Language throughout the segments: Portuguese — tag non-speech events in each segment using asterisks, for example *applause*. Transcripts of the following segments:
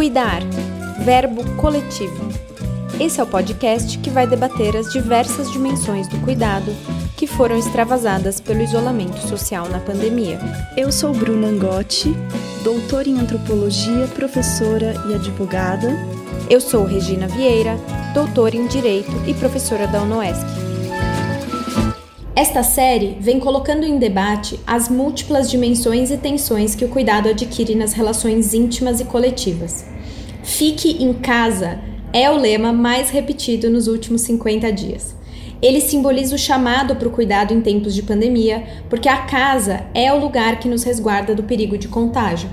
Cuidar, verbo coletivo. Esse é o podcast que vai debater as diversas dimensões do cuidado que foram extravasadas pelo isolamento social na pandemia. Eu sou Bruna Angotti, doutora em antropologia, professora e advogada. Eu sou Regina Vieira, doutora em direito e professora da UNOESC. Esta série vem colocando em debate as múltiplas dimensões e tensões que o cuidado adquire nas relações íntimas e coletivas. Fique em casa é o lema mais repetido nos últimos 50 dias. Ele simboliza o chamado para o cuidado em tempos de pandemia, porque a casa é o lugar que nos resguarda do perigo de contágio.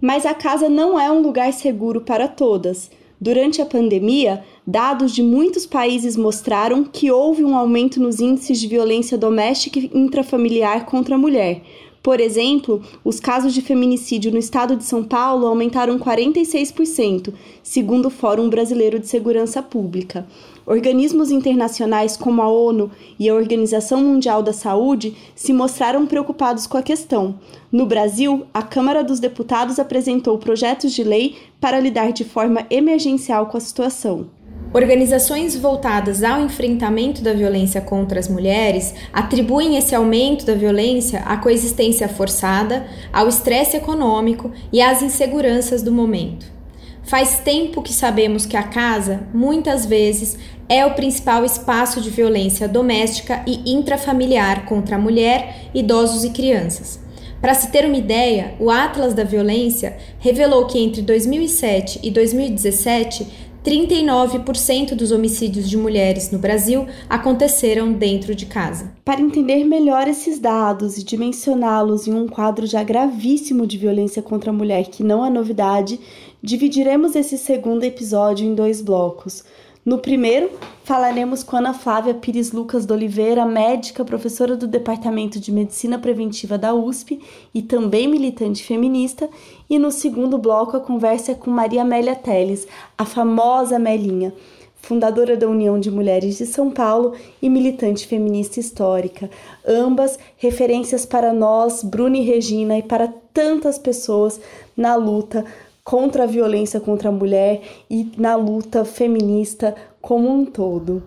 Mas a casa não é um lugar seguro para todas. Durante a pandemia, dados de muitos países mostraram que houve um aumento nos índices de violência doméstica e intrafamiliar contra a mulher. Por exemplo, os casos de feminicídio no estado de São Paulo aumentaram 46%, segundo o Fórum Brasileiro de Segurança Pública. Organismos internacionais como a ONU e a Organização Mundial da Saúde se mostraram preocupados com a questão. No Brasil, a Câmara dos Deputados apresentou projetos de lei para lidar de forma emergencial com a situação. Organizações voltadas ao enfrentamento da violência contra as mulheres atribuem esse aumento da violência à coexistência forçada, ao estresse econômico e às inseguranças do momento. Faz tempo que sabemos que a casa, muitas vezes, é o principal espaço de violência doméstica e intrafamiliar contra a mulher, idosos e crianças. Para se ter uma ideia, o Atlas da Violência revelou que entre 2007 e 2017, 39% dos homicídios de mulheres no Brasil aconteceram dentro de casa. Para entender melhor esses dados e dimensioná-los em um quadro já gravíssimo de violência contra a mulher que não é novidade, dividiremos esse segundo episódio em dois blocos. No primeiro, falaremos com Ana Flávia Pires Lucas de Oliveira, médica, professora do Departamento de Medicina Preventiva da USP e também militante feminista. E no segundo bloco, a conversa é com Maria Amélia Teles, a famosa Melinha, fundadora da União de Mulheres de São Paulo e militante feminista histórica. Ambas referências para nós, Bruna e Regina, e para tantas pessoas na luta contra a violência contra a mulher e na luta feminista como um todo.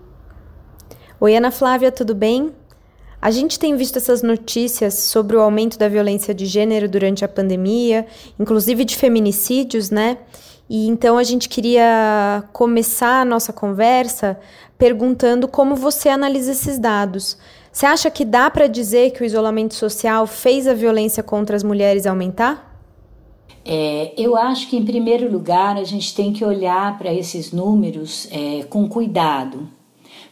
Oi, Ana Flávia, tudo bem? A gente tem visto essas notícias sobre o aumento da violência de gênero durante a pandemia, inclusive de feminicídios, né? E então a gente queria começar a nossa conversa perguntando como você analisa esses dados. Você acha que dá para dizer que o isolamento social fez a violência contra as mulheres aumentar? É, eu acho que, em primeiro lugar, a gente tem que olhar para esses números é, com cuidado,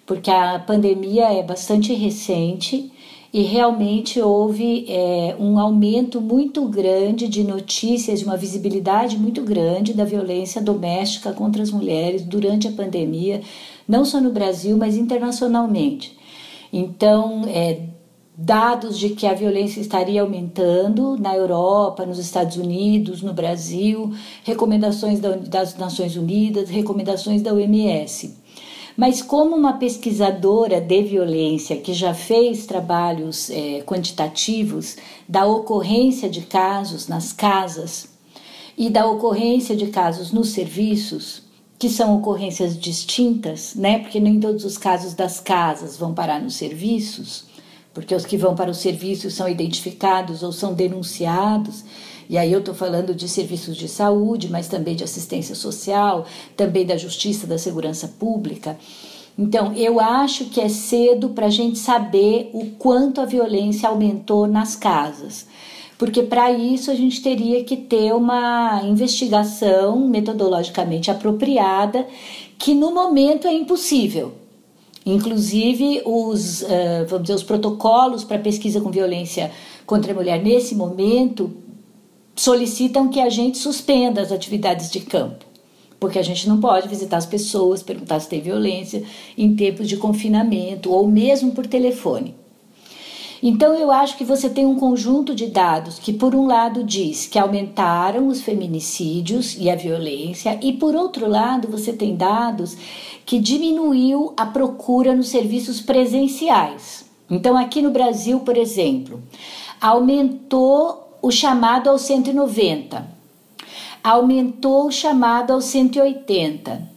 porque a pandemia é bastante recente e realmente houve é, um aumento muito grande de notícias, de uma visibilidade muito grande da violência doméstica contra as mulheres durante a pandemia, não só no Brasil, mas internacionalmente. Então, é, dados de que a violência estaria aumentando na Europa, nos Estados Unidos, no Brasil, recomendações das Nações Unidas, recomendações da OMS. Mas, como uma pesquisadora de violência que já fez trabalhos é, quantitativos da ocorrência de casos nas casas e da ocorrência de casos nos serviços, que são ocorrências distintas, né? Porque nem todos os casos das casas vão parar nos serviços porque os que vão para o serviço são identificados ou são denunciados. E aí eu estou falando de serviços de saúde, mas também de assistência social, também da justiça, da segurança pública. Então, eu acho que é cedo para a gente saber o quanto a violência aumentou nas casas, porque para isso a gente teria que ter uma investigação metodologicamente apropriada, que no momento é impossível. Inclusive, os, uh, vamos dizer, os protocolos para pesquisa com violência contra a mulher nesse momento solicitam que a gente suspenda as atividades de campo, porque a gente não pode visitar as pessoas, perguntar se tem violência em tempos de confinamento ou mesmo por telefone. Então eu acho que você tem um conjunto de dados que, por um lado, diz que aumentaram os feminicídios e a violência, e por outro lado, você tem dados que diminuiu a procura nos serviços presenciais. Então, aqui no Brasil, por exemplo, aumentou o chamado ao 190. aumentou o chamado aos 180,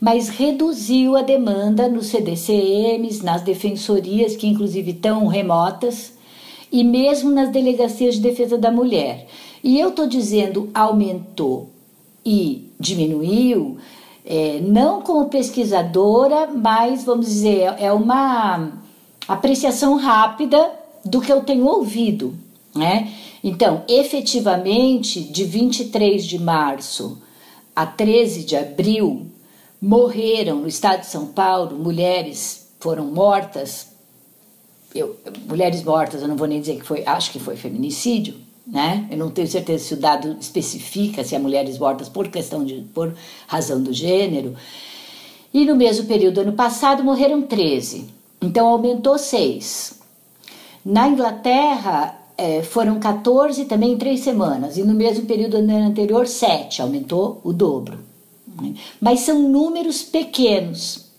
mas reduziu a demanda nos CDCMs, nas defensorias, que inclusive estão remotas, e mesmo nas delegacias de defesa da mulher. E eu estou dizendo aumentou e diminuiu, é, não como pesquisadora, mas vamos dizer, é uma apreciação rápida do que eu tenho ouvido, né? Então, efetivamente, de 23 de março a 13 de abril, morreram no estado de São Paulo mulheres foram mortas. Eu, mulheres mortas, eu não vou nem dizer que foi, acho que foi feminicídio, né? Eu não tenho certeza se o dado especifica se é mulheres mortas por questão de por razão do gênero. E no mesmo período ano passado morreram 13. Então aumentou 6. Na Inglaterra é, foram 14 também em três semanas, e no mesmo período anterior, 7, aumentou o dobro. Né? Mas são números pequenos.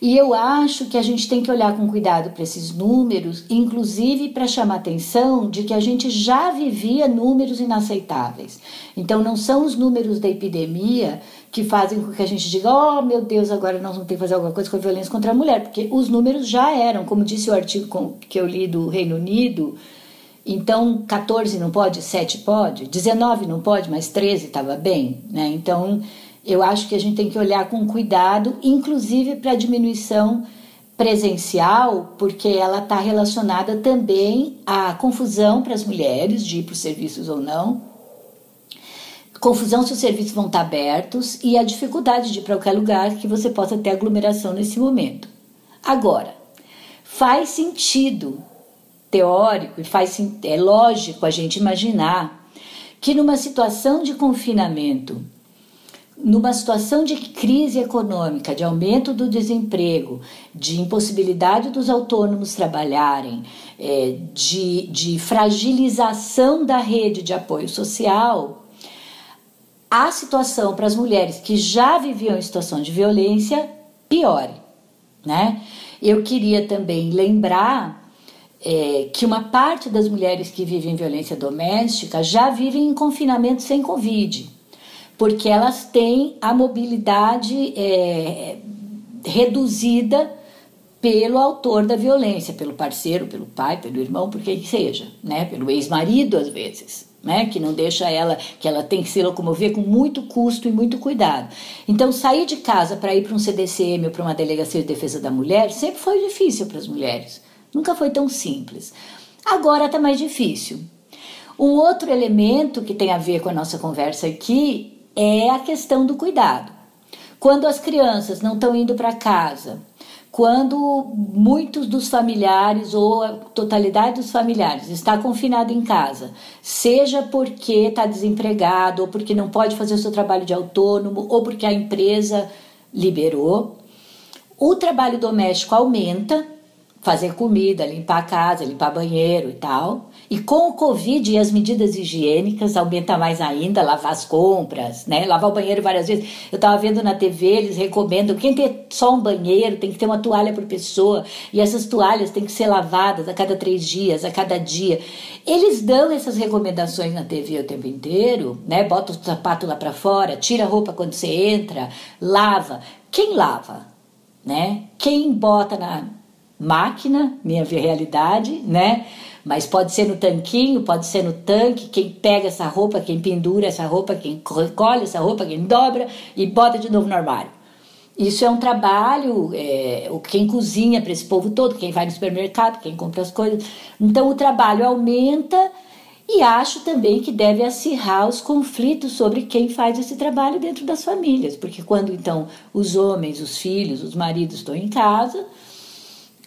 E eu acho que a gente tem que olhar com cuidado para esses números, inclusive para chamar atenção de que a gente já vivia números inaceitáveis. Então, não são os números da epidemia que fazem com que a gente diga: oh meu Deus, agora nós vamos ter que fazer alguma coisa com a violência contra a mulher, porque os números já eram, como disse o artigo que eu li do Reino Unido. Então, 14 não pode, 7 pode, 19 não pode, mas 13 estava bem, né? Então, eu acho que a gente tem que olhar com cuidado, inclusive para a diminuição presencial, porque ela está relacionada também à confusão para as mulheres de ir para os serviços ou não, confusão se os serviços vão estar tá abertos e a dificuldade de ir para qualquer lugar que você possa ter aglomeração nesse momento. Agora, faz sentido teórico e faz é lógico a gente imaginar que numa situação de confinamento numa situação de crise econômica, de aumento do desemprego, de impossibilidade dos autônomos trabalharem, é, de, de fragilização da rede de apoio social, a situação para as mulheres que já viviam em situação de violência piore. Né? Eu queria também lembrar é, que uma parte das mulheres que vivem violência doméstica já vivem em confinamento sem Covid porque elas têm a mobilidade é, reduzida pelo autor da violência, pelo parceiro, pelo pai, pelo irmão, por quem seja, né? Pelo ex-marido às vezes, né? Que não deixa ela, que ela tem que se locomover com muito custo e muito cuidado. Então, sair de casa para ir para um CDCM ou para uma delegacia de defesa da mulher sempre foi difícil para as mulheres. Nunca foi tão simples. Agora está mais difícil. Um outro elemento que tem a ver com a nossa conversa aqui é a questão do cuidado. Quando as crianças não estão indo para casa, quando muitos dos familiares ou a totalidade dos familiares está confinado em casa, seja porque está desempregado, ou porque não pode fazer o seu trabalho de autônomo, ou porque a empresa liberou, o trabalho doméstico aumenta, fazer comida, limpar a casa, limpar banheiro e tal. E com o Covid e as medidas higiênicas, aumenta mais ainda, lavar as compras, né? Lavar o banheiro várias vezes. Eu estava vendo na TV, eles recomendam, quem tem só um banheiro, tem que ter uma toalha por pessoa. E essas toalhas têm que ser lavadas a cada três dias, a cada dia. Eles dão essas recomendações na TV o tempo inteiro, né? Bota o sapato lá para fora, tira a roupa quando você entra, lava. Quem lava? Né? Quem bota na máquina, minha realidade, né? Mas pode ser no tanquinho, pode ser no tanque, quem pega essa roupa, quem pendura essa roupa, quem recolhe essa roupa, quem dobra e bota de novo no armário. Isso é um trabalho, é, quem cozinha para esse povo todo, quem vai no supermercado, quem compra as coisas. Então o trabalho aumenta e acho também que deve acirrar os conflitos sobre quem faz esse trabalho dentro das famílias, porque quando então os homens, os filhos, os maridos estão em casa,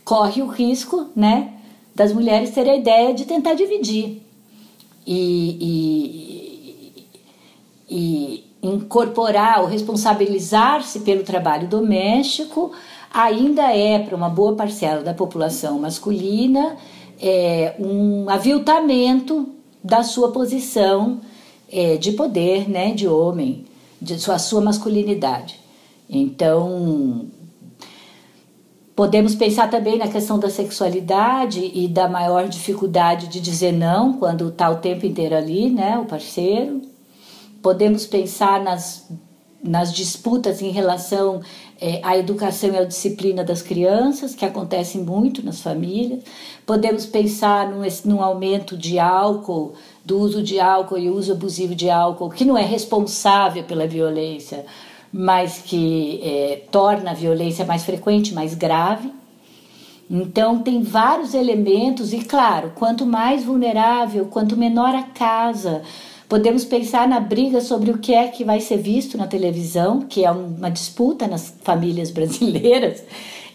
corre o risco, né, das mulheres terem a ideia de tentar dividir e, e, e incorporar ou responsabilizar-se pelo trabalho doméstico ainda é para uma boa parcela da população masculina é, um aviltamento da sua posição é, de poder, né, de homem, de sua, sua masculinidade. Então, Podemos pensar também na questão da sexualidade e da maior dificuldade de dizer não quando está o tempo inteiro ali, né, o parceiro. podemos pensar nas, nas disputas em relação é, à educação e à disciplina das crianças, que acontecem muito nas famílias. Podemos pensar num, num aumento de álcool, do uso de álcool e uso abusivo de álcool, que não é responsável pela violência, mas que é, torna a violência mais frequente, mais grave. Então, tem vários elementos, e claro, quanto mais vulnerável, quanto menor a casa, podemos pensar na briga sobre o que é que vai ser visto na televisão, que é uma disputa nas famílias *laughs* brasileiras,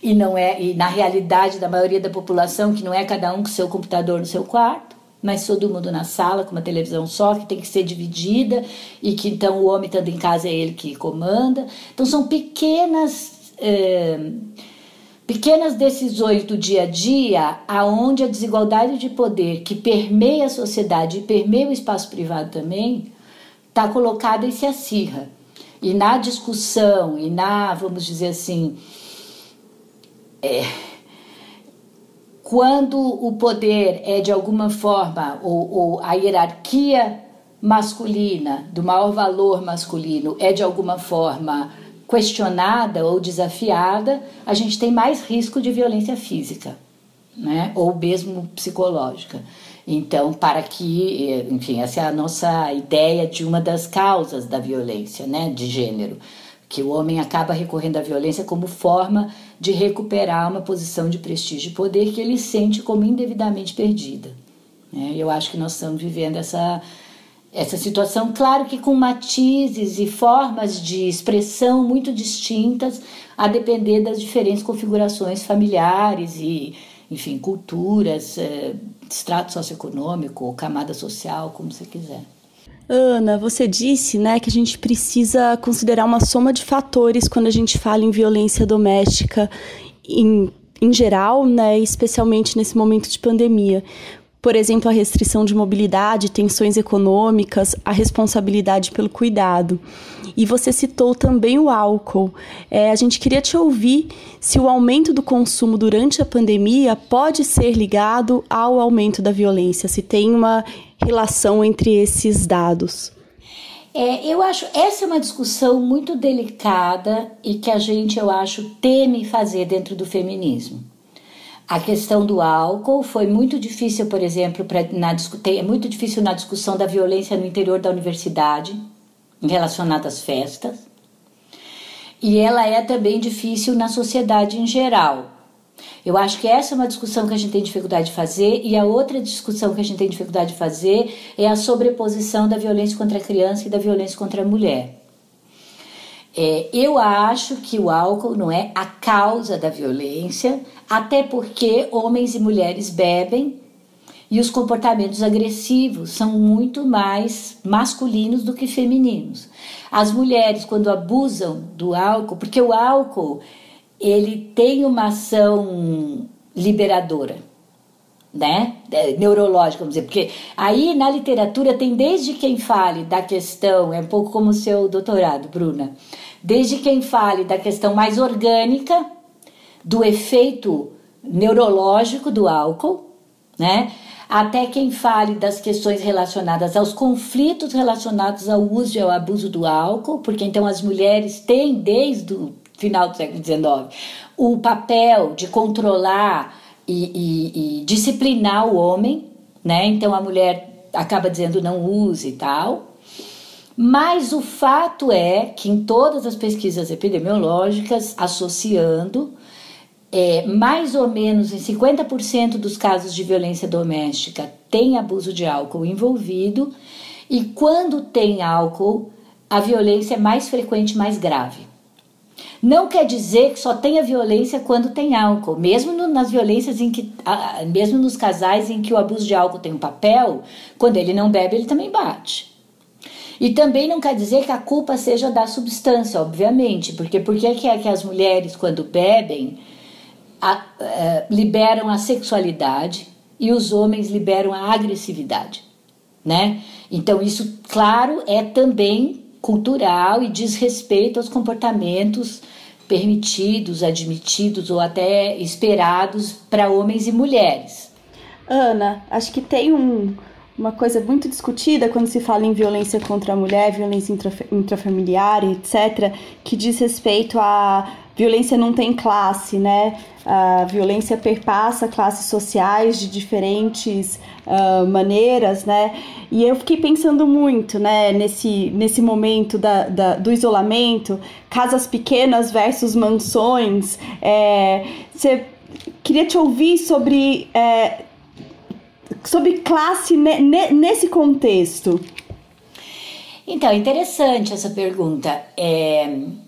e não é, e na realidade da maioria da população, que não é cada um com seu computador no seu quarto, mas todo mundo na sala com uma televisão só, que tem que ser dividida, e que então o homem estando em casa é ele que comanda. Então, são pequenas. Eh, Pequenas decisões do dia a dia, aonde a desigualdade de poder que permeia a sociedade e permeia o espaço privado também, está colocada e se acirra. E na discussão, e na, vamos dizer assim, é, quando o poder é de alguma forma, ou, ou a hierarquia masculina, do maior valor masculino, é de alguma forma questionada ou desafiada, a gente tem mais risco de violência física, né? ou mesmo psicológica. Então, para que, enfim, essa é a nossa ideia de uma das causas da violência, né, de gênero, que o homem acaba recorrendo à violência como forma de recuperar uma posição de prestígio e poder que ele sente como indevidamente perdida. Né? Eu acho que nós estamos vivendo essa essa situação, claro que com matizes e formas de expressão muito distintas, a depender das diferentes configurações familiares e, enfim, culturas, é, extrato socioeconômico, camada social, como você quiser. Ana, você disse, né, que a gente precisa considerar uma soma de fatores quando a gente fala em violência doméstica em, em geral, né, especialmente nesse momento de pandemia por exemplo, a restrição de mobilidade, tensões econômicas, a responsabilidade pelo cuidado. E você citou também o álcool. É, a gente queria te ouvir se o aumento do consumo durante a pandemia pode ser ligado ao aumento da violência, se tem uma relação entre esses dados. É, eu acho essa é uma discussão muito delicada e que a gente, eu acho, teme fazer dentro do feminismo. A questão do álcool foi muito difícil, por exemplo, pra, na, é muito difícil na discussão da violência no interior da universidade, relacionada às festas. E ela é também difícil na sociedade em geral. Eu acho que essa é uma discussão que a gente tem dificuldade de fazer, e a outra discussão que a gente tem dificuldade de fazer é a sobreposição da violência contra a criança e da violência contra a mulher. É, eu acho que o álcool não é a causa da violência, até porque homens e mulheres bebem e os comportamentos agressivos são muito mais masculinos do que femininos. As mulheres, quando abusam do álcool, porque o álcool ele tem uma ação liberadora, né? É, neurológica, vamos dizer, porque aí na literatura tem desde quem fale da questão, é um pouco como o seu doutorado, Bruna, desde quem fale da questão mais orgânica, do efeito neurológico do álcool, né? Até quem fale das questões relacionadas aos conflitos relacionados ao uso e ao abuso do álcool, porque então as mulheres têm desde o final do século XIX o papel de controlar e, e, e disciplinar o homem, né? Então a mulher acaba dizendo não use e tal. Mas o fato é que em todas as pesquisas epidemiológicas, associando é, mais ou menos em 50% dos casos de violência doméstica tem abuso de álcool envolvido, e quando tem álcool, a violência é mais frequente, mais grave. Não quer dizer que só tenha violência quando tem álcool, mesmo no, nas violências em que, mesmo nos casais em que o abuso de álcool tem um papel, quando ele não bebe, ele também bate. E também não quer dizer que a culpa seja da substância, obviamente, porque por que é que as mulheres, quando bebem, a, a, é, liberam a sexualidade e os homens liberam a agressividade, né? Então isso, claro, é também cultural e diz respeito aos comportamentos permitidos, admitidos ou até esperados para homens e mulheres. Ana, acho que tem um, uma coisa muito discutida quando se fala em violência contra a mulher, violência intrafamiliar, etc., que diz respeito a violência não tem classe, né? A violência perpassa classes sociais de diferentes uh, maneiras, né? E eu fiquei pensando muito, né, nesse, nesse momento da, da do isolamento, casas pequenas versus mansões. É, queria te ouvir sobre é, sobre classe ne, ne, nesse contexto? Então, interessante essa pergunta. É...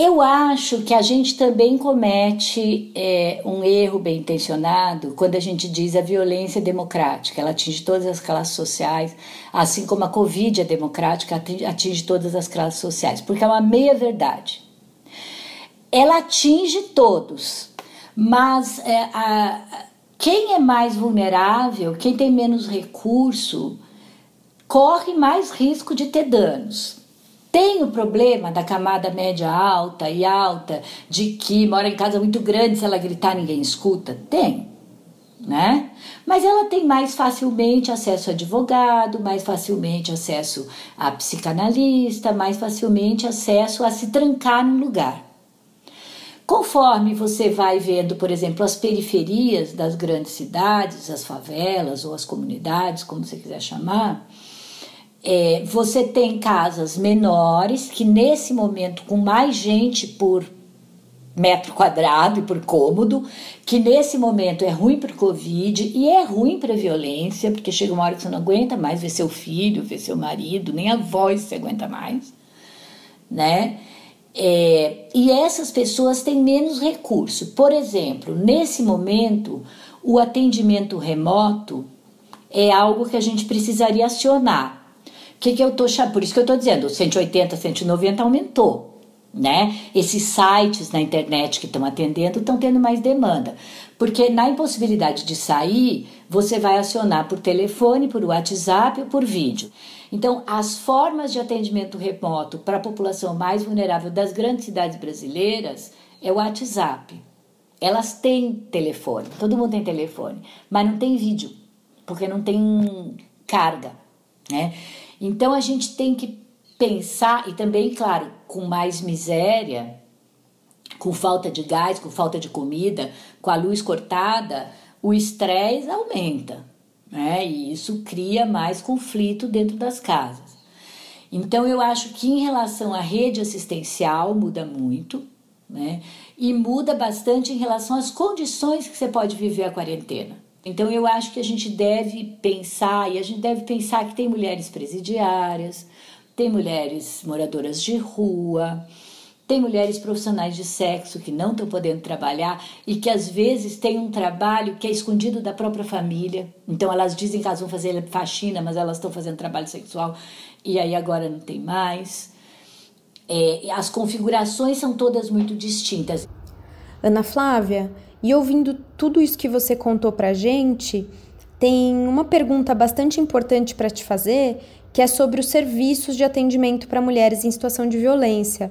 Eu acho que a gente também comete é, um erro bem intencionado quando a gente diz a violência democrática. Ela atinge todas as classes sociais, assim como a Covid é democrática, atinge todas as classes sociais, porque é uma meia-verdade. Ela atinge todos, mas é, a, quem é mais vulnerável, quem tem menos recurso, corre mais risco de ter danos. Tem o problema da camada média alta e alta, de que mora em casa muito grande, se ela gritar ninguém escuta? Tem, né? Mas ela tem mais facilmente acesso a advogado, mais facilmente acesso a psicanalista, mais facilmente acesso a se trancar no lugar. Conforme você vai vendo, por exemplo, as periferias das grandes cidades, as favelas ou as comunidades, como você quiser chamar, é, você tem casas menores que nesse momento com mais gente por metro quadrado e por cômodo, que nesse momento é ruim para o Covid e é ruim para a violência, porque chega uma hora que você não aguenta mais ver seu filho, ver seu marido, nem a voz você aguenta mais, né? É, e essas pessoas têm menos recurso. Por exemplo, nesse momento, o atendimento remoto é algo que a gente precisaria acionar. Que que eu tô, por isso que eu estou dizendo, 180, 190 aumentou. Né? Esses sites na internet que estão atendendo estão tendo mais demanda. Porque na impossibilidade de sair, você vai acionar por telefone, por WhatsApp ou por vídeo. Então, as formas de atendimento remoto para a população mais vulnerável das grandes cidades brasileiras é o WhatsApp. Elas têm telefone, todo mundo tem telefone, mas não tem vídeo, porque não tem carga, né? Então a gente tem que pensar e também, claro, com mais miséria, com falta de gás, com falta de comida, com a luz cortada, o estresse aumenta né? E isso cria mais conflito dentro das casas. Então eu acho que em relação à rede assistencial muda muito, né? E muda bastante em relação às condições que você pode viver a quarentena. Então eu acho que a gente deve pensar e a gente deve pensar que tem mulheres presidiárias, tem mulheres moradoras de rua, tem mulheres profissionais de sexo que não estão podendo trabalhar e que às vezes têm um trabalho que é escondido da própria família. Então elas dizem que elas vão fazer faxina, mas elas estão fazendo trabalho sexual e aí agora não tem mais. É, as configurações são todas muito distintas. Ana Flávia, e ouvindo tudo isso que você contou pra gente, tem uma pergunta bastante importante para te fazer, que é sobre os serviços de atendimento para mulheres em situação de violência.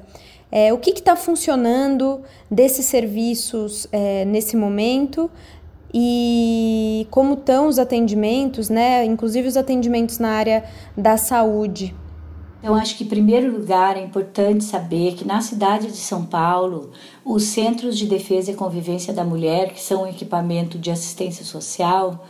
É, o que está funcionando desses serviços é, nesse momento e como estão os atendimentos, né? Inclusive os atendimentos na área da saúde. Eu acho que, em primeiro lugar, é importante saber que na cidade de São Paulo, os Centros de Defesa e Convivência da Mulher, que são um equipamento de assistência social,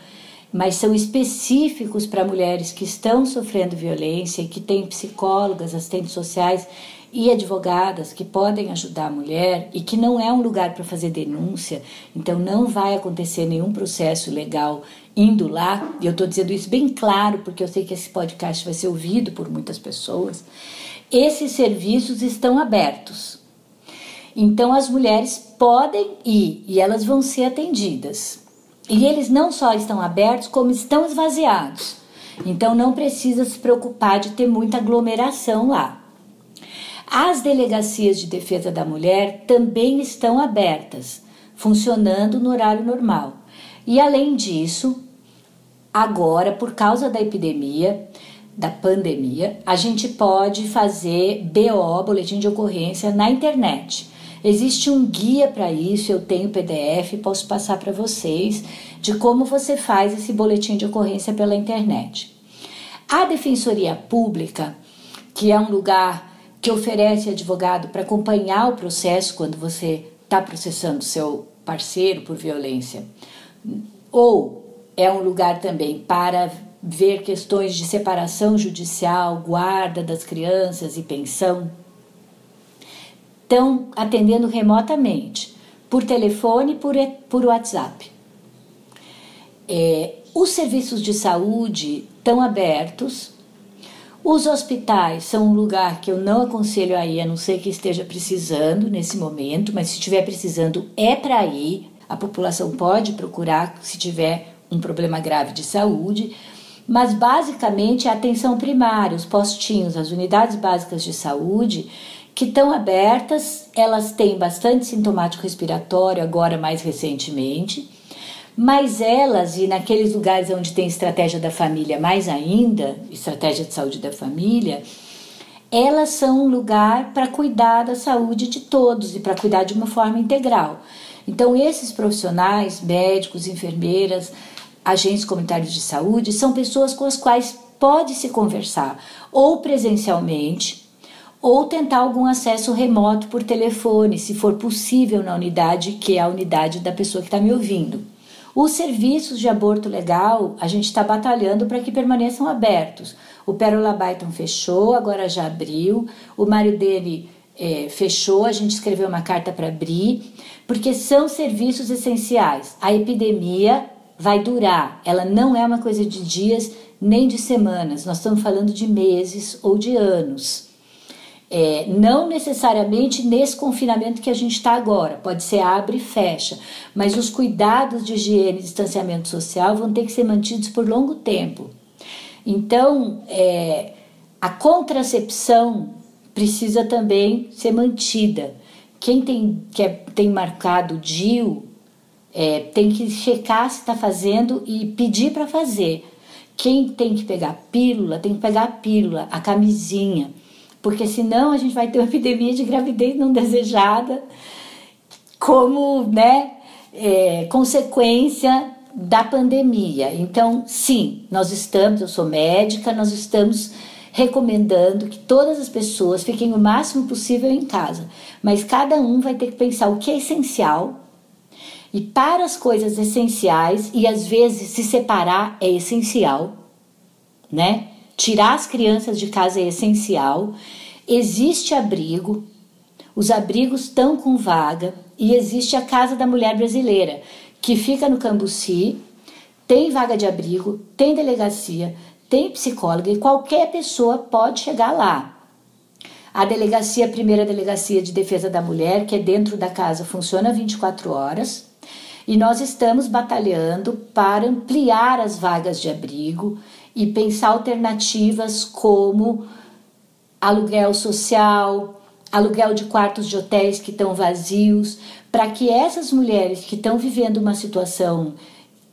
mas são específicos para mulheres que estão sofrendo violência e que têm psicólogas, assistentes sociais e advogadas que podem ajudar a mulher e que não é um lugar para fazer denúncia, então não vai acontecer nenhum processo legal indo lá. E eu estou dizendo isso bem claro porque eu sei que esse podcast vai ser ouvido por muitas pessoas. Esses serviços estão abertos. Então as mulheres podem ir e elas vão ser atendidas. E eles não só estão abertos, como estão esvaziados. Então não precisa se preocupar de ter muita aglomeração lá. As delegacias de defesa da mulher também estão abertas, funcionando no horário normal. E além disso, agora, por causa da epidemia, da pandemia, a gente pode fazer BO, boletim de ocorrência, na internet. Existe um guia para isso, eu tenho PDF, posso passar para vocês de como você faz esse boletim de ocorrência pela internet. A Defensoria Pública, que é um lugar que oferece advogado para acompanhar o processo quando você está processando seu parceiro por violência, ou é um lugar também para ver questões de separação judicial, guarda das crianças e pensão, estão atendendo remotamente, por telefone e por, por WhatsApp. É, os serviços de saúde estão abertos. Os hospitais são um lugar que eu não aconselho a ir, a não ser que esteja precisando nesse momento, mas se estiver precisando, é para ir. A população pode procurar se tiver um problema grave de saúde, mas basicamente a atenção primária, os postinhos, as unidades básicas de saúde que estão abertas, elas têm bastante sintomático respiratório agora mais recentemente mas elas, e naqueles lugares onde tem estratégia da família mais ainda, estratégia de saúde da família, elas são um lugar para cuidar da saúde de todos e para cuidar de uma forma integral. Então, esses profissionais, médicos, enfermeiras, agentes comunitários de saúde, são pessoas com as quais pode se conversar, ou presencialmente, ou tentar algum acesso remoto por telefone, se for possível na unidade, que é a unidade da pessoa que está me ouvindo. Os serviços de aborto legal, a gente está batalhando para que permaneçam abertos. O Pérola Byton fechou, agora já abriu. O Mário dele é, fechou, a gente escreveu uma carta para abrir, porque são serviços essenciais. A epidemia vai durar, ela não é uma coisa de dias nem de semanas, nós estamos falando de meses ou de anos. É, não necessariamente nesse confinamento que a gente está agora, pode ser abre e fecha, mas os cuidados de higiene e distanciamento social vão ter que ser mantidos por longo tempo. Então, é, a contracepção precisa também ser mantida. Quem tem, que é, tem marcado DIU é, tem que checar se está fazendo e pedir para fazer. Quem tem que pegar pílula, tem que pegar a pílula, a camisinha porque senão a gente vai ter uma epidemia de gravidez não desejada como né, é, consequência da pandemia. Então, sim, nós estamos, eu sou médica, nós estamos recomendando que todas as pessoas fiquem o máximo possível em casa, mas cada um vai ter que pensar o que é essencial. E para as coisas essenciais, e às vezes se separar é essencial, né? Tirar as crianças de casa é essencial. Existe abrigo, os abrigos estão com vaga e existe a Casa da Mulher Brasileira, que fica no Cambuci, tem vaga de abrigo, tem delegacia, tem psicóloga e qualquer pessoa pode chegar lá. A delegacia, a primeira delegacia de defesa da mulher, que é dentro da casa, funciona 24 horas. E nós estamos batalhando para ampliar as vagas de abrigo e pensar alternativas como aluguel social, aluguel de quartos de hotéis que estão vazios, para que essas mulheres que estão vivendo uma situação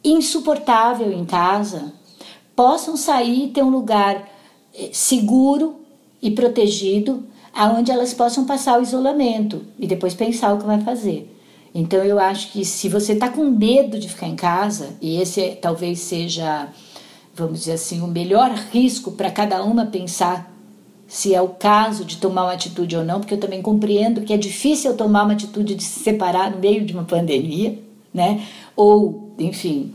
insuportável em casa possam sair e ter um lugar eh, seguro e protegido aonde elas possam passar o isolamento e depois pensar o que vai fazer. Então eu acho que se você está com medo de ficar em casa, e esse é, talvez seja vamos dizer assim, o melhor risco para cada uma pensar se é o caso de tomar uma atitude ou não, porque eu também compreendo que é difícil tomar uma atitude de se separar no meio de uma pandemia, né? Ou, enfim,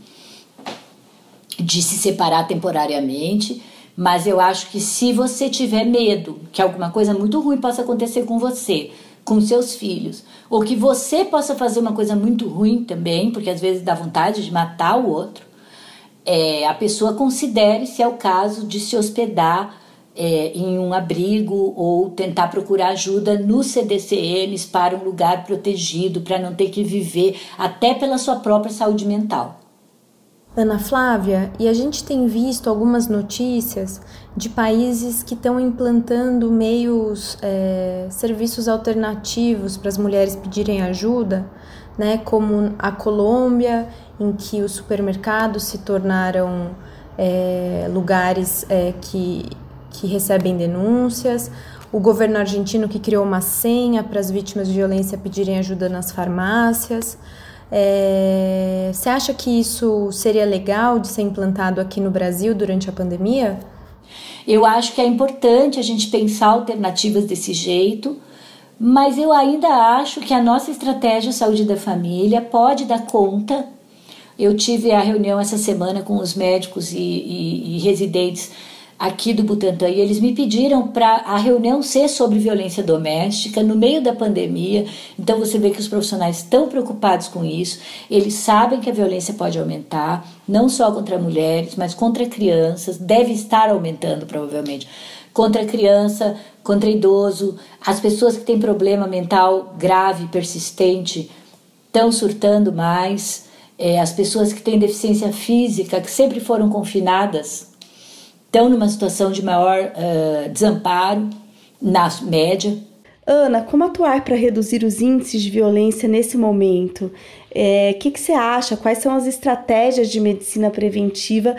de se separar temporariamente. Mas eu acho que se você tiver medo que alguma coisa muito ruim possa acontecer com você, com seus filhos, ou que você possa fazer uma coisa muito ruim também, porque às vezes dá vontade de matar o outro, é, a pessoa considere se é o caso de se hospedar é, em um abrigo ou tentar procurar ajuda nos CDCMs para um lugar protegido, para não ter que viver até pela sua própria saúde mental. Ana Flávia, e a gente tem visto algumas notícias de países que estão implantando meios, é, serviços alternativos para as mulheres pedirem ajuda, né, como a Colômbia em que os supermercados se tornaram é, lugares é, que, que recebem denúncias, o governo argentino que criou uma senha para as vítimas de violência pedirem ajuda nas farmácias. É, você acha que isso seria legal de ser implantado aqui no Brasil durante a pandemia? Eu acho que é importante a gente pensar alternativas desse jeito, mas eu ainda acho que a nossa estratégia saúde da família pode dar conta. Eu tive a reunião essa semana com os médicos e, e, e residentes aqui do Butantan e eles me pediram para a reunião ser sobre violência doméstica no meio da pandemia. Então você vê que os profissionais estão preocupados com isso. Eles sabem que a violência pode aumentar, não só contra mulheres, mas contra crianças, deve estar aumentando provavelmente. Contra criança, contra idoso, as pessoas que têm problema mental grave, persistente, estão surtando mais. É, as pessoas que têm deficiência física, que sempre foram confinadas, estão numa situação de maior uh, desamparo na média. Ana, como atuar para reduzir os índices de violência nesse momento? O é, que, que você acha? Quais são as estratégias de medicina preventiva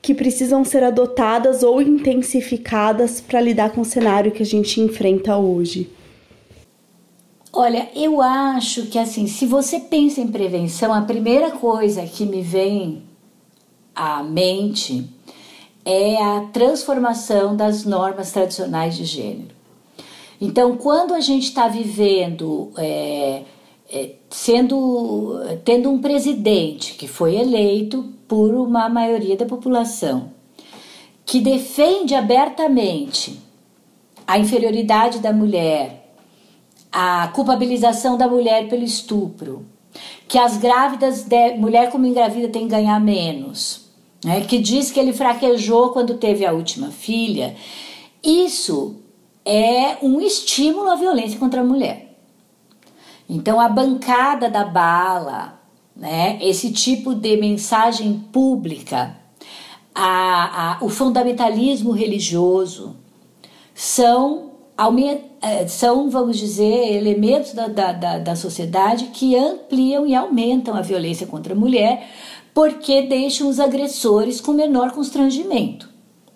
que precisam ser adotadas ou intensificadas para lidar com o cenário que a gente enfrenta hoje? Olha, eu acho que assim, se você pensa em prevenção, a primeira coisa que me vem à mente é a transformação das normas tradicionais de gênero. Então, quando a gente está vivendo, é, é, sendo, tendo um presidente que foi eleito por uma maioria da população, que defende abertamente a inferioridade da mulher, a culpabilização da mulher pelo estupro, que as grávidas, de, mulher como engravida tem que ganhar menos, né, que diz que ele fraquejou quando teve a última filha, isso é um estímulo à violência contra a mulher. Então, a bancada da bala, né, esse tipo de mensagem pública, a, a, o fundamentalismo religioso, são, é, são, vamos dizer, elementos da, da, da, da sociedade que ampliam e aumentam a violência contra a mulher, porque deixam os agressores com menor constrangimento.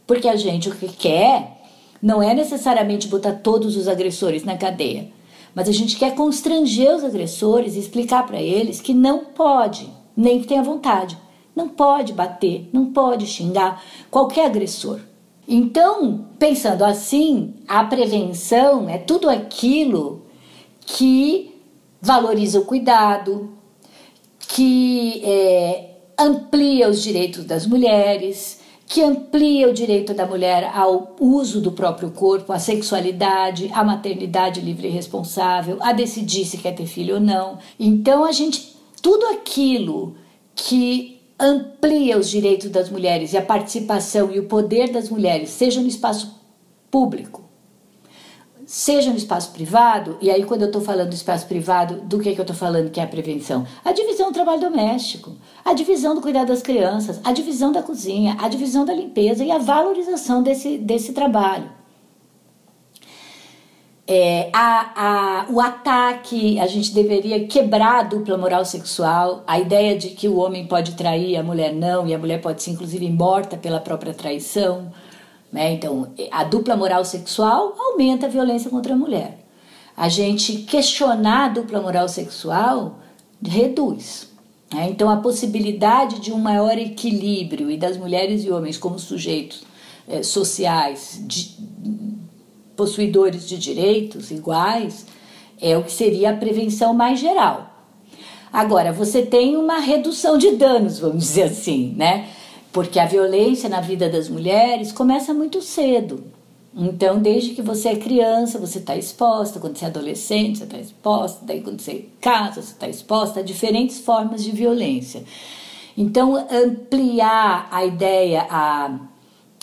Porque a gente o que quer não é necessariamente botar todos os agressores na cadeia, mas a gente quer constranger os agressores e explicar para eles que não pode, nem que tenha vontade, não pode bater, não pode xingar qualquer agressor. Então, pensando assim, a prevenção é tudo aquilo que valoriza o cuidado, que é, amplia os direitos das mulheres, que amplia o direito da mulher ao uso do próprio corpo, à sexualidade, à maternidade livre e responsável, a decidir se quer ter filho ou não. Então a gente tudo aquilo que amplia os direitos das mulheres e a participação e o poder das mulheres, seja no espaço público, seja no espaço privado, e aí quando eu estou falando do espaço privado, do que, que eu estou falando que é a prevenção? A divisão do trabalho doméstico, a divisão do cuidado das crianças, a divisão da cozinha, a divisão da limpeza e a valorização desse, desse trabalho. É, a, a, o ataque, a gente deveria quebrar a dupla moral sexual, a ideia de que o homem pode trair, a mulher não, e a mulher pode ser inclusive morta pela própria traição. Né? Então, a dupla moral sexual aumenta a violência contra a mulher. A gente questionar a dupla moral sexual reduz. Né? Então, a possibilidade de um maior equilíbrio e das mulheres e homens como sujeitos é, sociais, de, possuidores de direitos iguais, é o que seria a prevenção mais geral. Agora, você tem uma redução de danos, vamos dizer assim, né? Porque a violência na vida das mulheres começa muito cedo. Então, desde que você é criança, você está exposta, quando você é adolescente, você está exposta, daí quando você casa, você está exposta a diferentes formas de violência. Então, ampliar a ideia, a,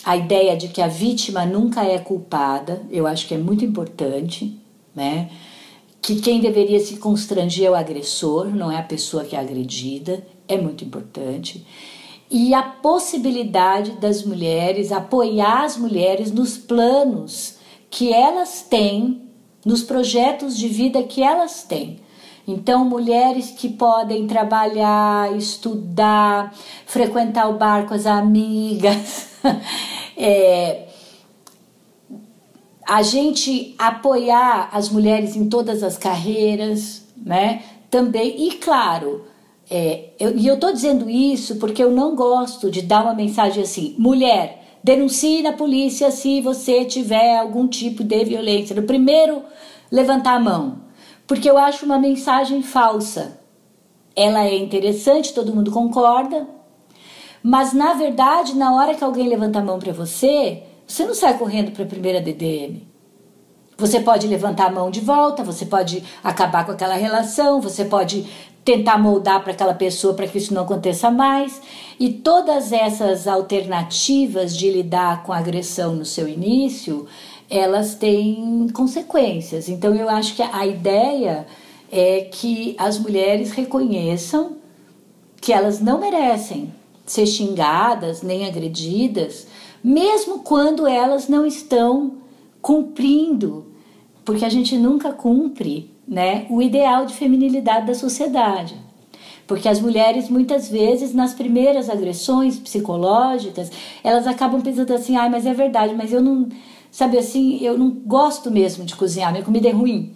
a ideia de que a vítima nunca é culpada, eu acho que é muito importante, né? Que quem deveria se constranger é o agressor, não é a pessoa que é agredida, é muito importante e a possibilidade das mulheres apoiar as mulheres nos planos que elas têm, nos projetos de vida que elas têm. Então, mulheres que podem trabalhar, estudar, frequentar o bar com as amigas, *laughs* é, a gente apoiar as mulheres em todas as carreiras, né? Também, e claro, é, eu, e eu estou dizendo isso porque eu não gosto de dar uma mensagem assim, mulher, denuncie na polícia se você tiver algum tipo de violência. No primeiro, levantar a mão, porque eu acho uma mensagem falsa. Ela é interessante, todo mundo concorda, mas na verdade, na hora que alguém levanta a mão para você, você não sai correndo para a primeira DDM. Você pode levantar a mão de volta, você pode acabar com aquela relação, você pode tentar moldar para aquela pessoa para que isso não aconteça mais. E todas essas alternativas de lidar com a agressão no seu início, elas têm consequências. Então eu acho que a ideia é que as mulheres reconheçam que elas não merecem ser xingadas nem agredidas, mesmo quando elas não estão cumprindo, porque a gente nunca cumpre né, o ideal de feminilidade da sociedade. Porque as mulheres, muitas vezes, nas primeiras agressões psicológicas, elas acabam pensando assim: ai, mas é verdade, mas eu não, sabe assim, eu não gosto mesmo de cozinhar, minha comida é ruim.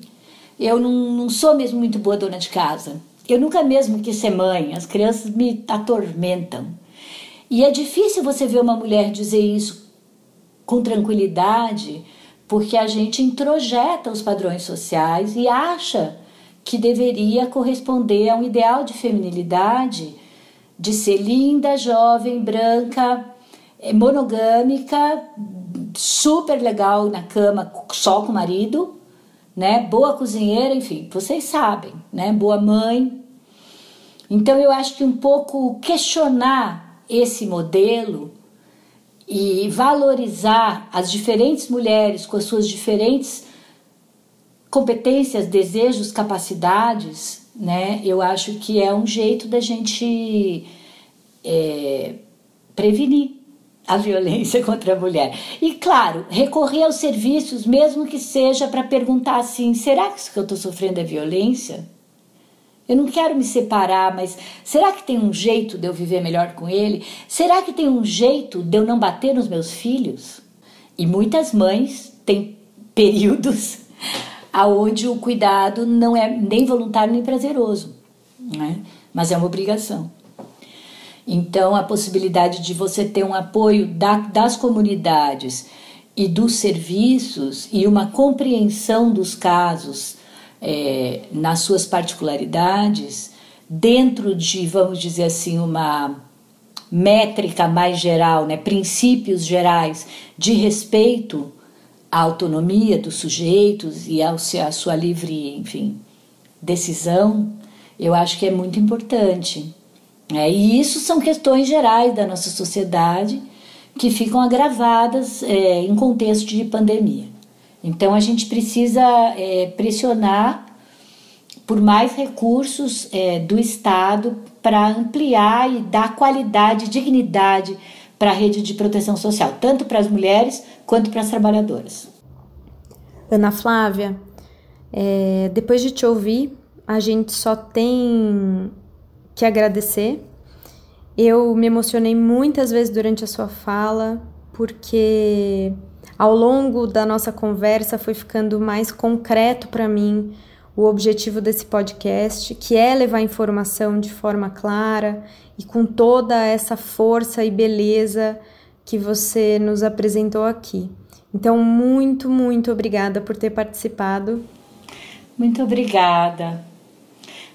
Eu não, não sou mesmo muito boa dona de casa. Eu nunca mesmo quis ser mãe, as crianças me atormentam. E é difícil você ver uma mulher dizer isso com tranquilidade, porque a gente introjeta os padrões sociais e acha que deveria corresponder a um ideal de feminilidade, de ser linda, jovem, branca, eh, monogâmica, super legal na cama só com o marido, né? Boa cozinheira, enfim, vocês sabem, né? Boa mãe. Então eu acho que um pouco questionar esse modelo e valorizar as diferentes mulheres com as suas diferentes competências, desejos, capacidades, né? Eu acho que é um jeito da gente é, prevenir a violência *laughs* contra a mulher. E claro, recorrer aos serviços, mesmo que seja para perguntar assim: será que isso que eu estou sofrendo é violência? Eu não quero me separar, mas será que tem um jeito de eu viver melhor com ele? Será que tem um jeito de eu não bater nos meus filhos? E muitas mães têm *laughs* períodos aonde o cuidado não é nem voluntário nem prazeroso, né? mas é uma obrigação. Então, a possibilidade de você ter um apoio da, das comunidades e dos serviços e uma compreensão dos casos é, nas suas particularidades, dentro de, vamos dizer assim, uma métrica mais geral, né, princípios gerais de respeito à autonomia dos sujeitos e ao, à sua livre, enfim, decisão, eu acho que é muito importante. É, e isso são questões gerais da nossa sociedade que ficam agravadas é, em contexto de pandemia. Então a gente precisa é, pressionar por mais recursos é, do Estado para ampliar e dar qualidade dignidade para a rede de proteção social, tanto para as mulheres quanto para as trabalhadoras. Ana Flávia, é, depois de te ouvir, a gente só tem que agradecer. Eu me emocionei muitas vezes durante a sua fala, porque ao longo da nossa conversa foi ficando mais concreto para mim o objetivo desse podcast, que é levar informação de forma clara e com toda essa força e beleza que você nos apresentou aqui. Então, muito, muito obrigada por ter participado. Muito obrigada.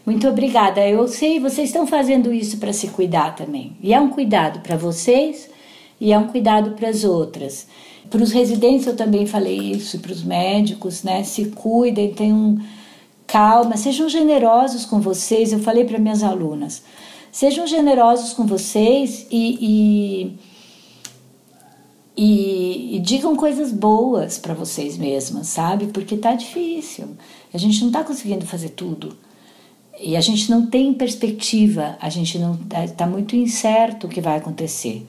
Muito obrigada. Eu sei, vocês estão fazendo isso para se cuidar também. E é um cuidado para vocês e é um cuidado para as outras. Para os residentes eu também falei isso, para os médicos, né? Se cuidem, tenham calma, sejam generosos com vocês. Eu falei para minhas alunas, sejam generosos com vocês e, e, e, e digam coisas boas para vocês mesmas, sabe? Porque tá difícil. A gente não está conseguindo fazer tudo. E a gente não tem perspectiva, a gente não está muito incerto o que vai acontecer,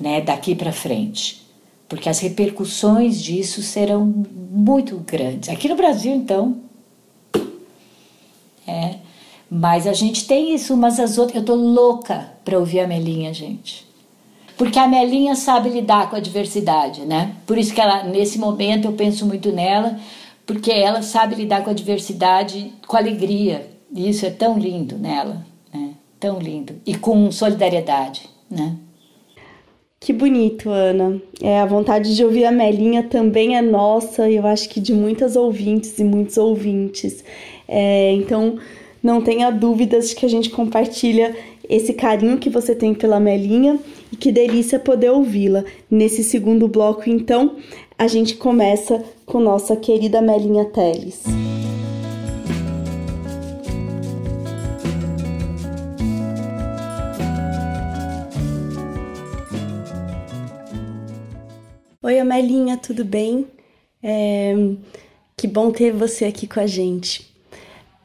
né, daqui para frente porque as repercussões disso serão muito grandes. Aqui no Brasil, então, é. Mas a gente tem isso umas às outras. Eu tô louca para ouvir a Melinha, gente. porque a Melinha sabe lidar com a diversidade, né? Por isso que ela, nesse momento, eu penso muito nela, porque ela sabe lidar com a diversidade com alegria. E isso é tão lindo nela, né? Tão lindo. E com solidariedade, né? Que bonito, Ana. É, a vontade de ouvir a Melinha também é nossa, e eu acho que de muitas ouvintes e muitos ouvintes. É, então, não tenha dúvidas de que a gente compartilha esse carinho que você tem pela Melinha e que delícia poder ouvi-la. Nesse segundo bloco, então, a gente começa com nossa querida Melinha Teles. Oi, Amelinha, tudo bem? É... Que bom ter você aqui com a gente.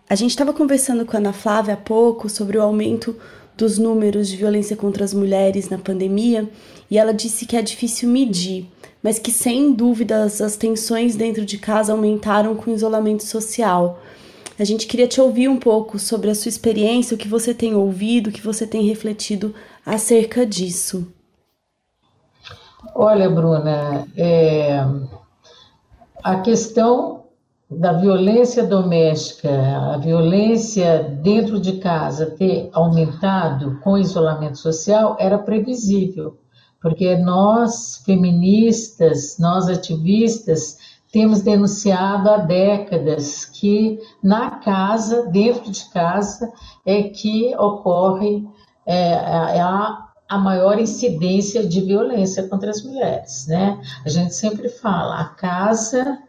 A gente estava conversando com a Ana Flávia há pouco sobre o aumento dos números de violência contra as mulheres na pandemia e ela disse que é difícil medir, mas que sem dúvidas as tensões dentro de casa aumentaram com o isolamento social. A gente queria te ouvir um pouco sobre a sua experiência, o que você tem ouvido, o que você tem refletido acerca disso. Olha, Bruna, é, a questão da violência doméstica, a violência dentro de casa ter aumentado com o isolamento social era previsível, porque nós, feministas, nós ativistas, temos denunciado há décadas que na casa, dentro de casa, é que ocorre é, a, a maior incidência de violência contra as mulheres, né? A gente sempre fala, a casa,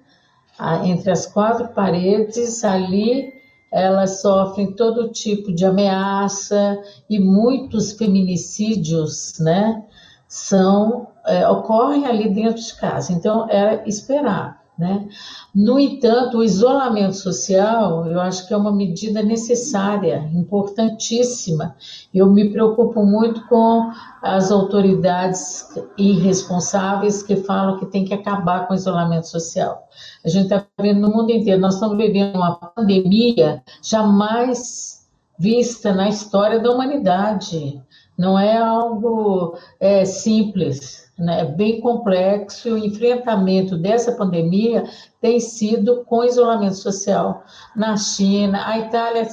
a, entre as quatro paredes, ali elas sofrem todo tipo de ameaça e muitos feminicídios, né? São é, ocorrem ali dentro de casa. Então é esperar. Né? No entanto, o isolamento social, eu acho que é uma medida necessária, importantíssima. Eu me preocupo muito com as autoridades irresponsáveis que falam que tem que acabar com o isolamento social. A gente está vendo no mundo inteiro, nós estamos vivendo uma pandemia jamais vista na história da humanidade. Não é algo é, simples né, bem complexo o enfrentamento dessa pandemia tem sido com isolamento social na China. A Itália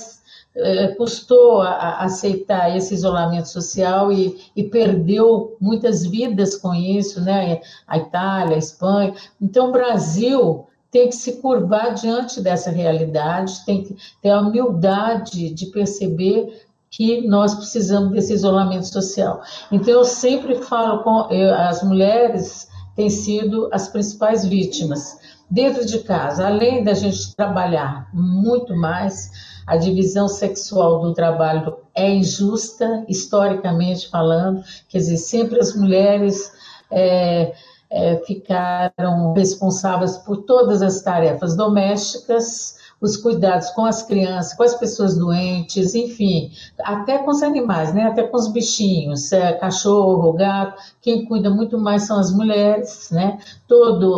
é, custou a, a aceitar esse isolamento social e, e, perdeu muitas vidas com isso, né? A Itália, a Espanha. Então, o Brasil tem que se curvar diante dessa realidade, tem que ter a humildade de perceber que nós precisamos desse isolamento social. Então, eu sempre falo com eu, as mulheres têm sido as principais vítimas dentro de casa, além da gente trabalhar muito mais, a divisão sexual do trabalho é injusta, historicamente falando, quer dizer, sempre as mulheres é, é, ficaram responsáveis por todas as tarefas domésticas, os cuidados com as crianças, com as pessoas doentes, enfim, até com os animais, né? Até com os bichinhos, é, cachorro, gato, quem cuida muito mais são as mulheres, né? Todo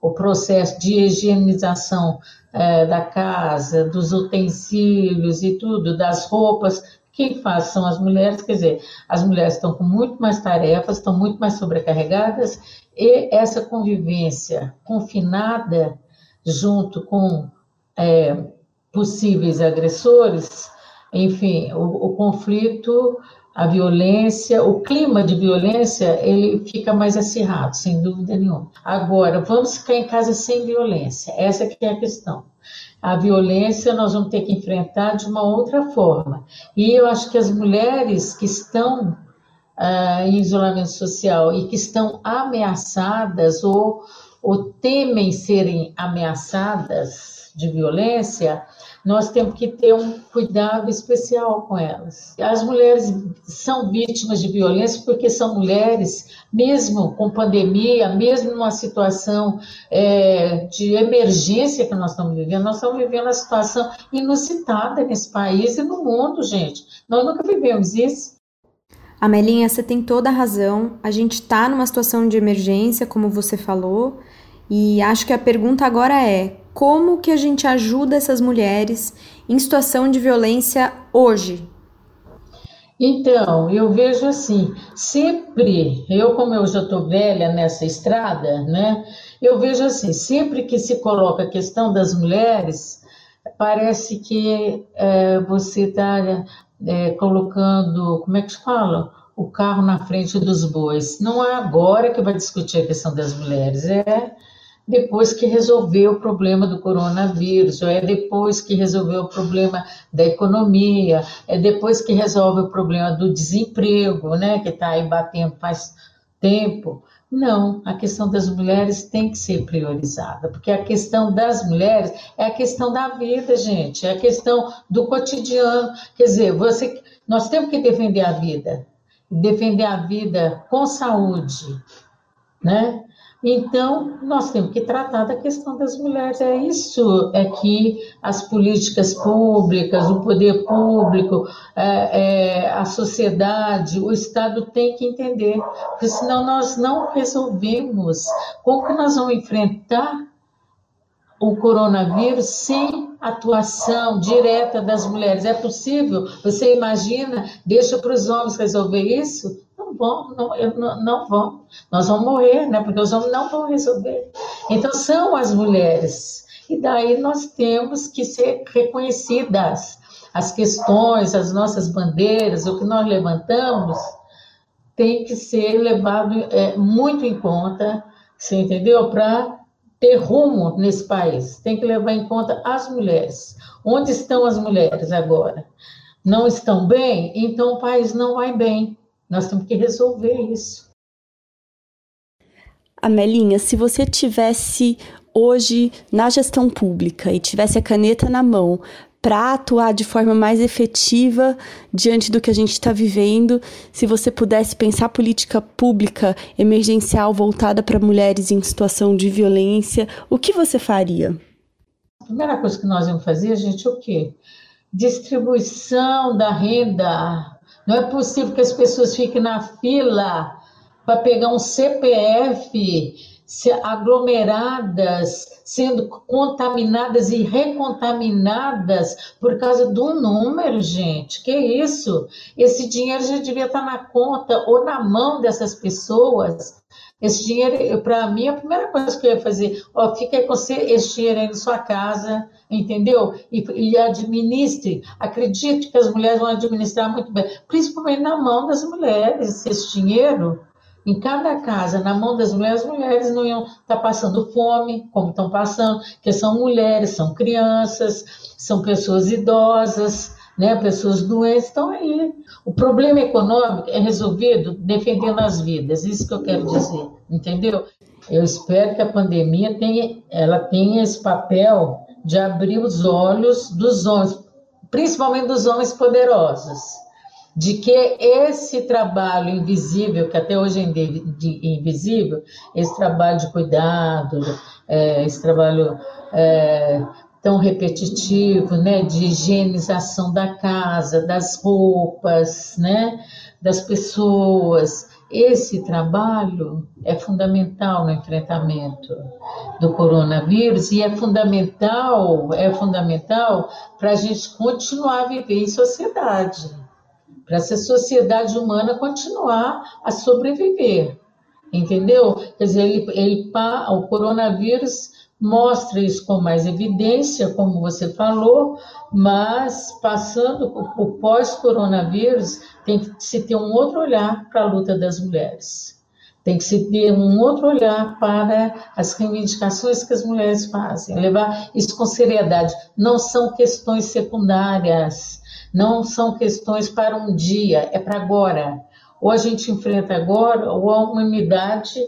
o, o processo de higienização é, da casa, dos utensílios e tudo, das roupas, quem faz são as mulheres, quer dizer, as mulheres estão com muito mais tarefas, estão muito mais sobrecarregadas, e essa convivência confinada junto com é, possíveis agressores, enfim, o, o, conflito, a violência, o clima de violência, ele fica mais acirrado, sem dúvida nenhuma. Agora, vamos ficar em casa sem violência, essa que é a questão. A violência nós vamos ter que enfrentar de uma outra forma. E eu acho que as mulheres que estão ah, em isolamento social e que estão ameaçadas ou, ou temem serem ameaçadas, de violência, nós temos que ter um cuidado especial com elas. As mulheres são vítimas de violência porque são mulheres, mesmo com pandemia, mesmo numa situação é, de emergência que nós estamos vivendo, nós estamos vivendo uma situação inusitada nesse país e no mundo, gente. Nós nunca vivemos isso. Amelinha, você tem toda a razão. A gente está numa situação de emergência, como você falou, e acho que a pergunta agora é: como que a gente ajuda essas mulheres em situação de violência hoje? Então, eu vejo assim, sempre, eu como eu já estou velha nessa estrada, né? Eu vejo assim, sempre que se coloca a questão das mulheres, parece que é, você está é, colocando, como é que se fala? O carro na frente dos bois. Não é agora que vai discutir a questão das mulheres, é depois que resolveu o problema do coronavírus, é depois que resolveu o problema da economia, é depois que resolve o problema do desemprego, né, que está aí batendo faz tempo. Não, a questão das mulheres tem que ser priorizada, porque a questão das mulheres é a questão da vida, gente, é a questão do cotidiano. Quer dizer, você, nós temos que defender a vida, defender a vida com saúde, né? Então, nós temos que tratar da questão das mulheres. É isso é que as políticas públicas, o poder público, é, é, a sociedade, o Estado tem que entender, porque senão nós não resolvemos. Como que nós vamos enfrentar o coronavírus sem atuação direta das mulheres? É possível? Você imagina? Deixa para os homens resolver isso? Não vão, não, eu, não, não vão. Nós vamos morrer, né? Porque os homens não vão resolver. Então, são as mulheres. E daí nós temos que ser reconhecidas. As questões, as nossas bandeiras, o que nós levantamos, tem que ser levado é, muito em conta, você entendeu? Para ter rumo nesse país. Tem que levar em conta as mulheres. Onde estão as mulheres agora? Não estão bem? Então o país não vai bem. Nós temos que resolver isso. Amelinha, se você tivesse hoje na gestão pública e tivesse a caneta na mão para atuar de forma mais efetiva diante do que a gente está vivendo, se você pudesse pensar política pública emergencial voltada para mulheres em situação de violência, o que você faria? A primeira coisa que nós vamos fazer, gente, o quê? Distribuição da renda não é possível que as pessoas fiquem na fila para pegar um CPF aglomeradas, sendo contaminadas e recontaminadas por causa do número, gente. Que isso? Esse dinheiro já devia estar na conta ou na mão dessas pessoas. Esse dinheiro, para mim, a primeira coisa que eu ia fazer, ó, fica com esse dinheiro aí na sua casa, entendeu? E, e administre. Acredite que as mulheres vão administrar muito bem, principalmente na mão das mulheres, esse dinheiro. Em cada casa, na mão das mulheres, as mulheres não iam estar tá passando fome, como estão passando, porque são mulheres, são crianças, são pessoas idosas, né, pessoas doentes estão aí. O problema econômico é resolvido defendendo as vidas, isso que eu quero dizer, entendeu? Eu espero que a pandemia tenha, ela tenha esse papel de abrir os olhos dos homens, principalmente dos homens poderosos, de que esse trabalho invisível, que até hoje é invisível, esse trabalho de cuidado, é, esse trabalho é, tão repetitivo, né, de higienização da casa, das roupas, né, das pessoas, esse trabalho é fundamental no enfrentamento do coronavírus e é fundamental, é fundamental para a gente continuar a viver em sociedade, para essa sociedade humana continuar a sobreviver, entendeu? Quer dizer, ele, ele, o coronavírus mostra isso com mais evidência, como você falou, mas passando por pós-coronavírus, tem que se ter um outro olhar para a luta das mulheres. Tem que se ter um outro olhar para as reivindicações que as mulheres fazem, levar isso com seriedade. Não são questões secundárias, não são questões para um dia, é para agora. Ou a gente enfrenta agora, ou a humanidade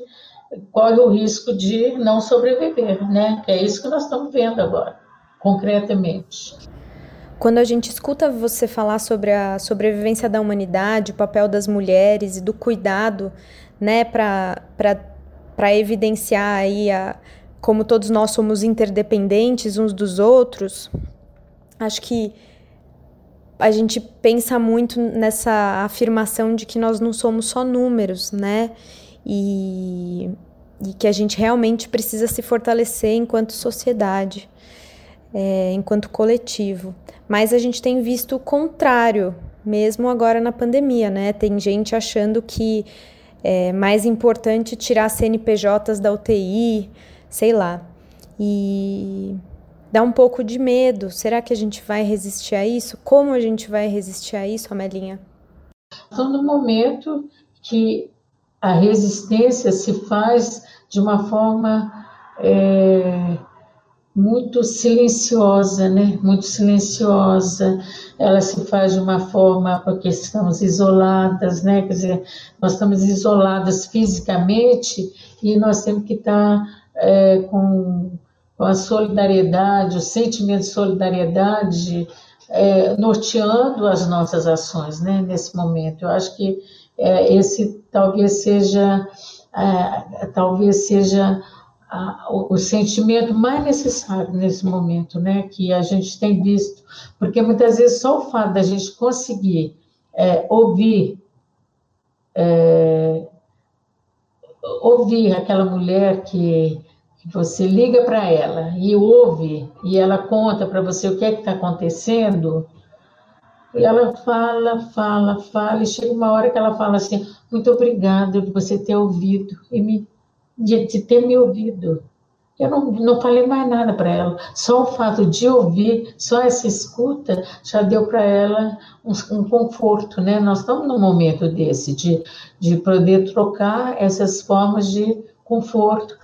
corre o risco de não sobreviver, né? É isso que nós estamos vendo agora, concretamente. Quando a gente escuta você falar sobre a sobrevivência da humanidade, o papel das mulheres e do cuidado, né, para evidenciar aí a, como todos nós somos interdependentes uns dos outros, acho que a gente pensa muito nessa afirmação de que nós não somos só números, né? E, e que a gente realmente precisa se fortalecer enquanto sociedade, é, enquanto coletivo. Mas a gente tem visto o contrário, mesmo agora na pandemia, né? Tem gente achando que é mais importante tirar CNPJs da UTI, sei lá. E dá um pouco de medo. Será que a gente vai resistir a isso? Como a gente vai resistir a isso, Amelinha? Estamos no momento que a resistência se faz de uma forma é, muito silenciosa, né? Muito silenciosa. Ela se faz de uma forma porque estamos isoladas, né? Quer dizer, nós estamos isoladas fisicamente e nós temos que estar é, com, com, a solidariedade, o sentimento de solidariedade é, norteando as nossas ações, né? Nesse momento, eu acho que é, esse talvez seja, é, talvez seja a, o, o, sentimento mais necessário nesse momento, né, que a gente tem visto, porque muitas vezes só o fato da gente conseguir é, ouvir é, ouvir aquela mulher que, que você liga para ela e ouve e ela conta para você o que é que está acontecendo, e ela fala, fala, fala, e chega uma hora que ela fala assim: muito obrigada de você ter ouvido e me, de, de ter me ouvido. Eu não, não falei mais nada para ela. Só o fato de ouvir, só essa escuta, já deu para ela um, um, conforto, né? Nós estamos num momento desse, de, de poder trocar essas formas de conforto,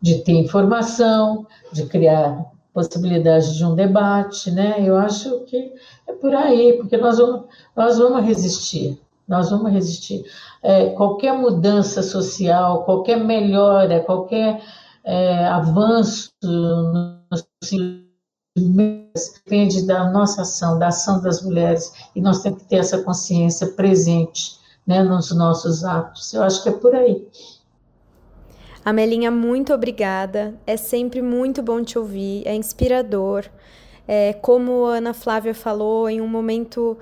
de ter informação, de criar possibilidade de um debate, né? Eu acho que é por aí, porque nós vamos, nós vamos resistir, nós vamos resistir. É, qualquer mudança social, qualquer melhora, qualquer é, avanço no depende da nossa ação, da ação das mulheres, e nós temos que ter essa consciência presente né, nos nossos atos. Eu acho que é por aí. Amelinha, muito obrigada. É sempre muito bom te ouvir, é inspirador. É, como a Ana Flávia falou, em um momento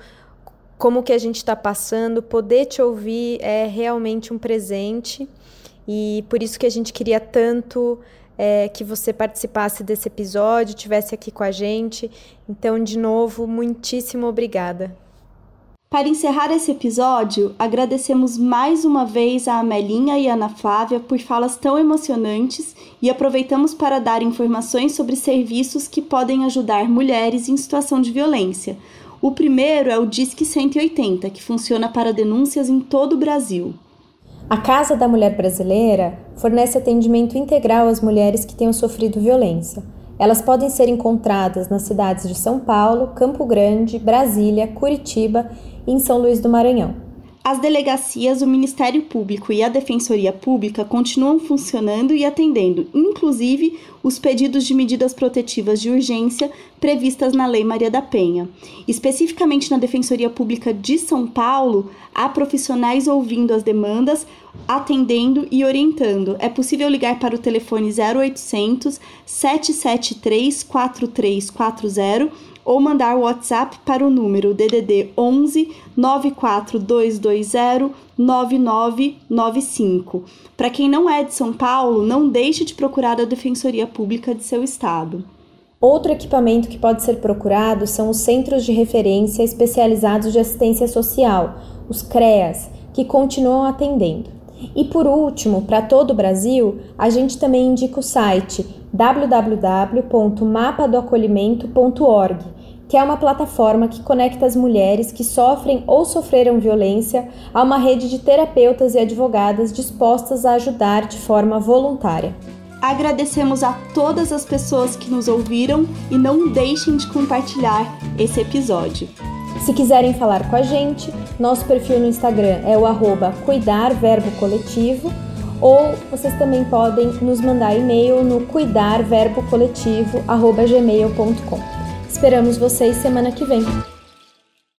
como que a gente está passando, poder te ouvir é realmente um presente. E por isso que a gente queria tanto é, que você participasse desse episódio, tivesse aqui com a gente. Então, de novo, muitíssimo obrigada. Para encerrar esse episódio, agradecemos mais uma vez a Amelinha e a Ana Flávia por falas tão emocionantes e aproveitamos para dar informações sobre serviços que podem ajudar mulheres em situação de violência. O primeiro é o Disque 180, que funciona para denúncias em todo o Brasil. A Casa da Mulher Brasileira fornece atendimento integral às mulheres que tenham sofrido violência. Elas podem ser encontradas nas cidades de São Paulo, Campo Grande, Brasília, Curitiba em São Luís do Maranhão. As delegacias, o Ministério Público e a Defensoria Pública continuam funcionando e atendendo, inclusive, os pedidos de medidas protetivas de urgência previstas na Lei Maria da Penha. Especificamente na Defensoria Pública de São Paulo, há profissionais ouvindo as demandas, atendendo e orientando. É possível ligar para o telefone 0800 773 4340 ou mandar WhatsApp para o número DDD 11 94220 9995. Para quem não é de São Paulo, não deixe de procurar a Defensoria Pública de seu estado. Outro equipamento que pode ser procurado são os Centros de Referência Especializados de Assistência Social, os CREAS, que continuam atendendo. E por último, para todo o Brasil, a gente também indica o site www.mapadoacolhimento.org, que é uma plataforma que conecta as mulheres que sofrem ou sofreram violência a uma rede de terapeutas e advogadas dispostas a ajudar de forma voluntária. Agradecemos a todas as pessoas que nos ouviram e não deixem de compartilhar esse episódio. Se quiserem falar com a gente, nosso perfil no Instagram é o arroba cuidar verbo coletivo ou vocês também podem nos mandar e-mail no cuidarverbocoletivo@gmail.com. Esperamos vocês semana que vem.